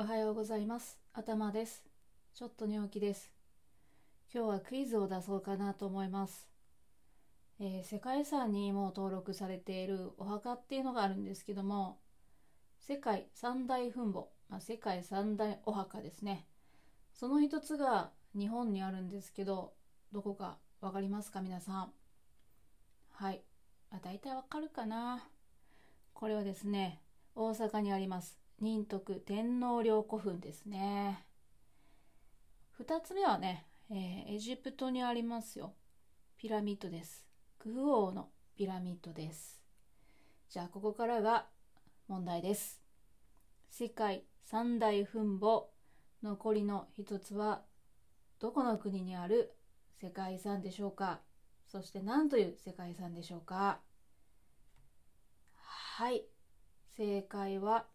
おはようございます。頭です。ちょっと寝起きです。今日はクイズを出そうかなと思います。えー世界遺産にも登録されているお墓っていうのがあるんですけども、世界三大墳墓、まあ、世界三大お墓ですね。その一つが日本にあるんですけど、どこかわかりますか？皆さん。はい。あ、大体わかるかな。これはですね、大阪にあります仁徳天皇陵古墳ですね。2つ目はね、えーエジプトにありますよ。ピラミッドです。クフ王のピラミッドです。じゃあここからが問題です。世界三大墳墓残りの一つはどこの国にある世界遺産でしょうか？そして何という世界遺産でしょうか？はい。正解は